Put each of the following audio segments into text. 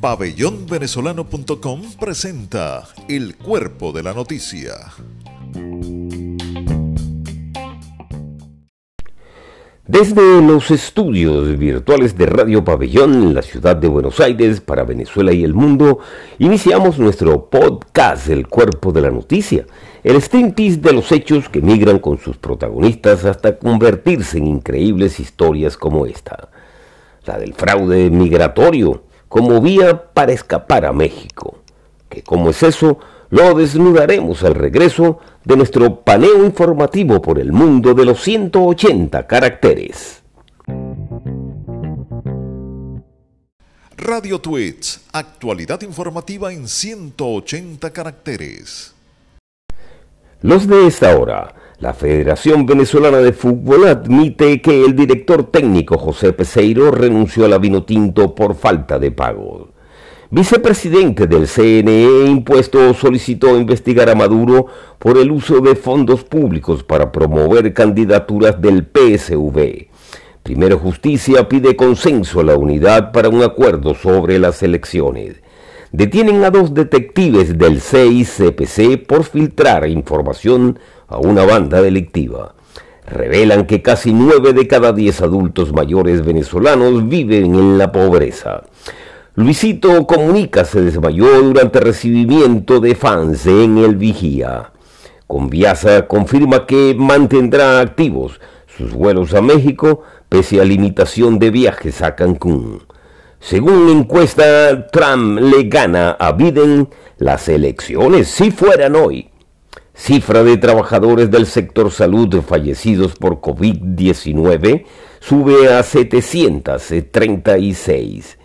Pabellonvenezolano.com presenta El Cuerpo de la Noticia. Desde los estudios virtuales de Radio Pabellón en la ciudad de Buenos Aires para Venezuela y el mundo, iniciamos nuestro podcast El Cuerpo de la Noticia, el stream piece de los hechos que migran con sus protagonistas hasta convertirse en increíbles historias como esta, la del fraude migratorio como vía para escapar a México. Que como es eso, lo desnudaremos al regreso de nuestro paneo informativo por el mundo de los 180 caracteres. Radio Tweets, actualidad informativa en 180 caracteres. Los de esta hora. La Federación Venezolana de Fútbol admite que el director técnico José Peseiro renunció a la Vinotinto por falta de pago. Vicepresidente del CNE impuesto solicitó investigar a Maduro por el uso de fondos públicos para promover candidaturas del PSV. Primero Justicia pide consenso a la unidad para un acuerdo sobre las elecciones detienen a dos detectives del CICPC por filtrar información a una banda delictiva. Revelan que casi nueve de cada diez adultos mayores venezolanos viven en la pobreza. Luisito Comunica se desmayó durante recibimiento de fans en el Vigía. Conviasa confirma que mantendrá activos sus vuelos a México pese a limitación de viajes a Cancún. Según encuesta, Trump le gana a Biden las elecciones si fueran hoy. Cifra de trabajadores del sector salud fallecidos por COVID-19 sube a 736.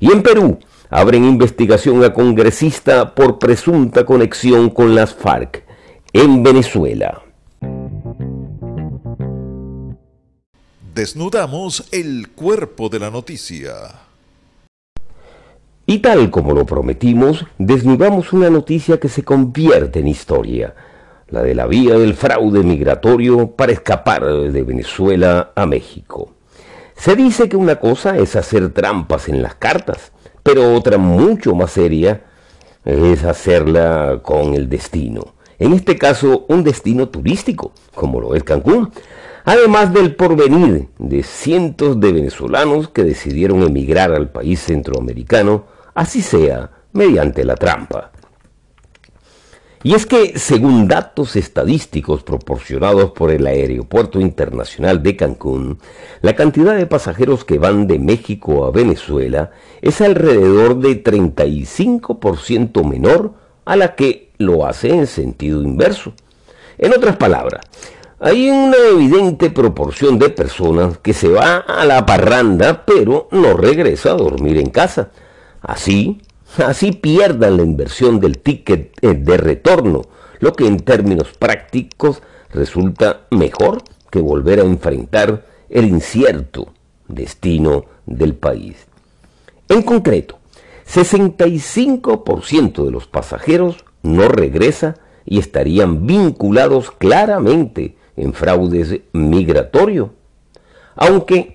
Y en Perú abren investigación a congresista por presunta conexión con las FARC en Venezuela. Desnudamos el cuerpo de la noticia. Y tal como lo prometimos, desnudamos una noticia que se convierte en historia, la de la vía del fraude migratorio para escapar de Venezuela a México. Se dice que una cosa es hacer trampas en las cartas, pero otra mucho más seria es hacerla con el destino. En este caso, un destino turístico, como lo es Cancún, además del porvenir de cientos de venezolanos que decidieron emigrar al país centroamericano así sea mediante la trampa. Y es que, según datos estadísticos proporcionados por el Aeropuerto Internacional de Cancún, la cantidad de pasajeros que van de México a Venezuela es alrededor de 35% menor a la que lo hace en sentido inverso. En otras palabras, hay una evidente proporción de personas que se va a la parranda pero no regresa a dormir en casa Así, así pierdan la inversión del ticket eh, de retorno, lo que en términos prácticos resulta mejor que volver a enfrentar el incierto destino del país. En concreto, 65% de los pasajeros no regresa y estarían vinculados claramente en fraudes migratorios, aunque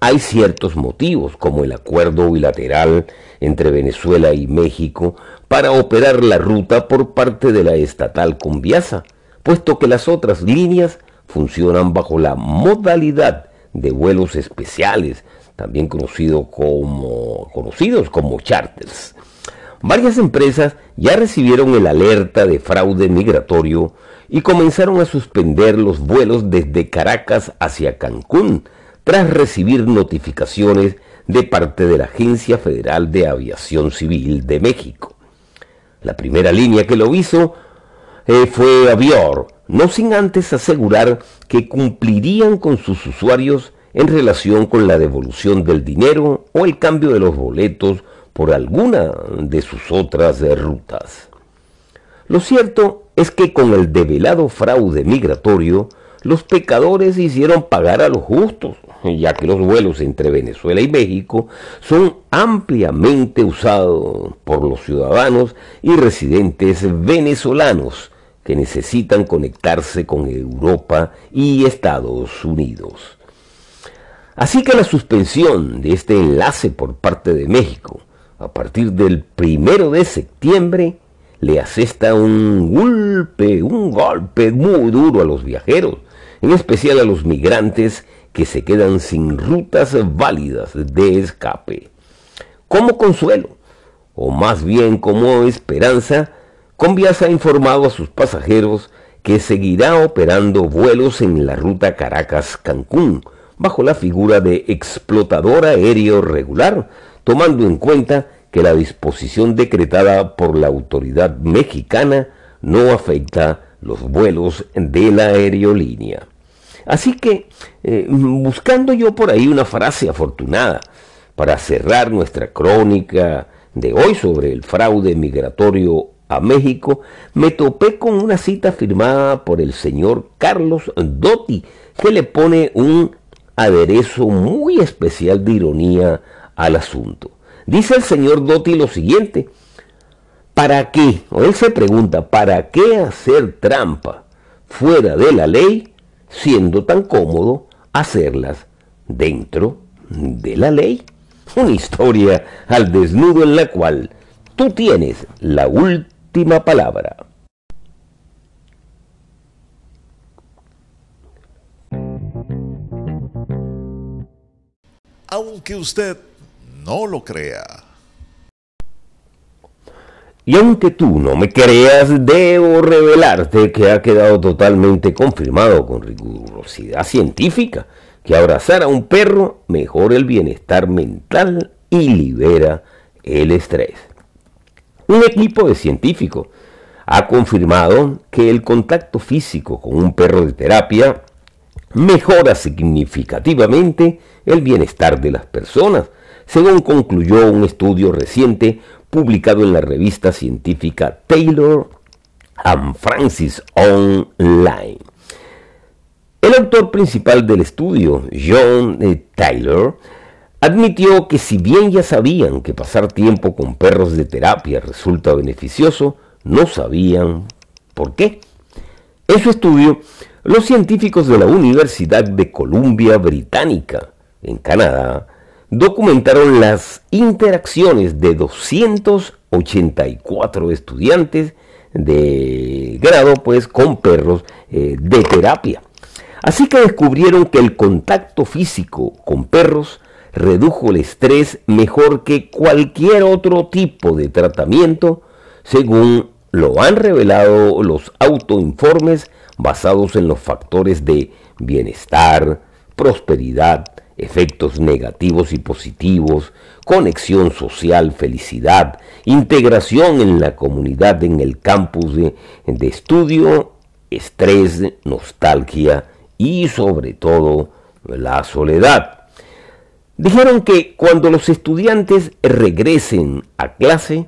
hay ciertos motivos, como el acuerdo bilateral entre Venezuela y México para operar la ruta por parte de la estatal Conviasa, puesto que las otras líneas funcionan bajo la modalidad de vuelos especiales, también conocido como, conocidos como charters. Varias empresas ya recibieron el alerta de fraude migratorio y comenzaron a suspender los vuelos desde Caracas hacia Cancún, tras recibir notificaciones de parte de la Agencia Federal de Aviación Civil de México. La primera línea que lo hizo eh, fue Avior, no sin antes asegurar que cumplirían con sus usuarios en relación con la devolución del dinero o el cambio de los boletos por alguna de sus otras rutas. Lo cierto es que con el develado fraude migratorio, los pecadores hicieron pagar a los justos, ya que los vuelos entre Venezuela y México son ampliamente usados por los ciudadanos y residentes venezolanos que necesitan conectarse con Europa y Estados Unidos. Así que la suspensión de este enlace por parte de México a partir del primero de septiembre le asesta un golpe, un golpe muy duro a los viajeros, en especial a los migrantes que se quedan sin rutas válidas de escape. Como consuelo, o más bien como esperanza, Conviasa ha informado a sus pasajeros que seguirá operando vuelos en la ruta Caracas-Cancún, bajo la figura de explotador aéreo regular, tomando en cuenta que la disposición decretada por la autoridad mexicana no afecta los vuelos de la aerolínea. Así que, eh, buscando yo por ahí una frase afortunada para cerrar nuestra crónica de hoy sobre el fraude migratorio a México, me topé con una cita firmada por el señor Carlos Dotti, que le pone un aderezo muy especial de ironía al asunto. Dice el señor Dotti lo siguiente, ¿para qué? O él se pregunta, ¿para qué hacer trampa fuera de la ley siendo tan cómodo hacerlas dentro de la ley? Una historia al desnudo en la cual tú tienes la última palabra. Aunque usted no lo crea. Y aunque tú no me creas, debo revelarte que ha quedado totalmente confirmado con rigurosidad científica que abrazar a un perro mejora el bienestar mental y libera el estrés. Un equipo de científicos ha confirmado que el contacto físico con un perro de terapia mejora significativamente el bienestar de las personas, según concluyó un estudio reciente publicado en la revista científica Taylor and Francis Online. El autor principal del estudio, John eh, Taylor, admitió que si bien ya sabían que pasar tiempo con perros de terapia resulta beneficioso, no sabían por qué. En su estudio, los científicos de la Universidad de Columbia Británica, en Canadá, documentaron las interacciones de 284 estudiantes de grado pues con perros eh, de terapia. Así que descubrieron que el contacto físico con perros redujo el estrés mejor que cualquier otro tipo de tratamiento, según lo han revelado los autoinformes basados en los factores de bienestar, prosperidad, efectos negativos y positivos, conexión social, felicidad, integración en la comunidad en el campus de, estudio, estrés, nostalgia y sobre todo la soledad. Dijeron que cuando los estudiantes regresen a clase,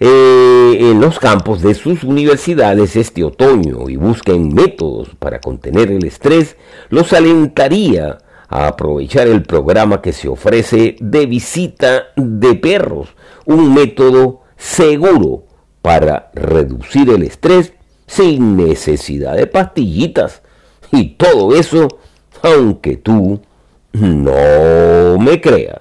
eh, en los campos de sus universidades este otoño y busquen métodos para contener el estrés, los alentaría a aprovechar el programa que se ofrece de visita de perros, un método seguro para reducir el estrés sin necesidad de pastillitas. Y todo eso, aunque tú no me creas.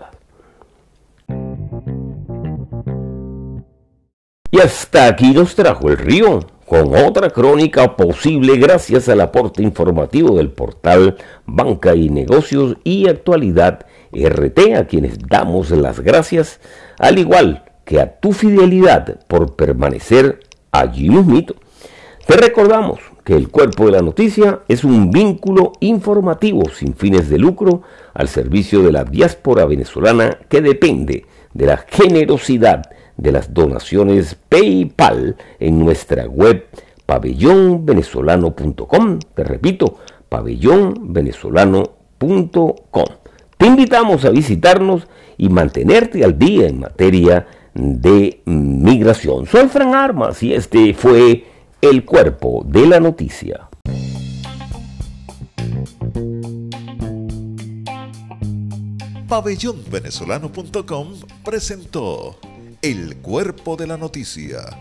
Y hasta aquí nos trajo el río con otra crónica posible gracias al aporte informativo del portal Banca y Negocios y Actualidad RT, a quienes damos las gracias, al igual que a tu fidelidad por permanecer allí mismito. Te recordamos que el cuerpo de la noticia es un vínculo informativo sin fines de lucro al servicio de la diáspora venezolana que depende de la generosidad de las donaciones PayPal en nuestra web pabellonvenezolano.com. Te repito, pabellonvenezolano.com. Te invitamos a visitarnos y mantenerte al día en materia de migración. Soy Armas y este fue el cuerpo de la noticia. Pabellonvenezolano.com presentó el cuerpo de la noticia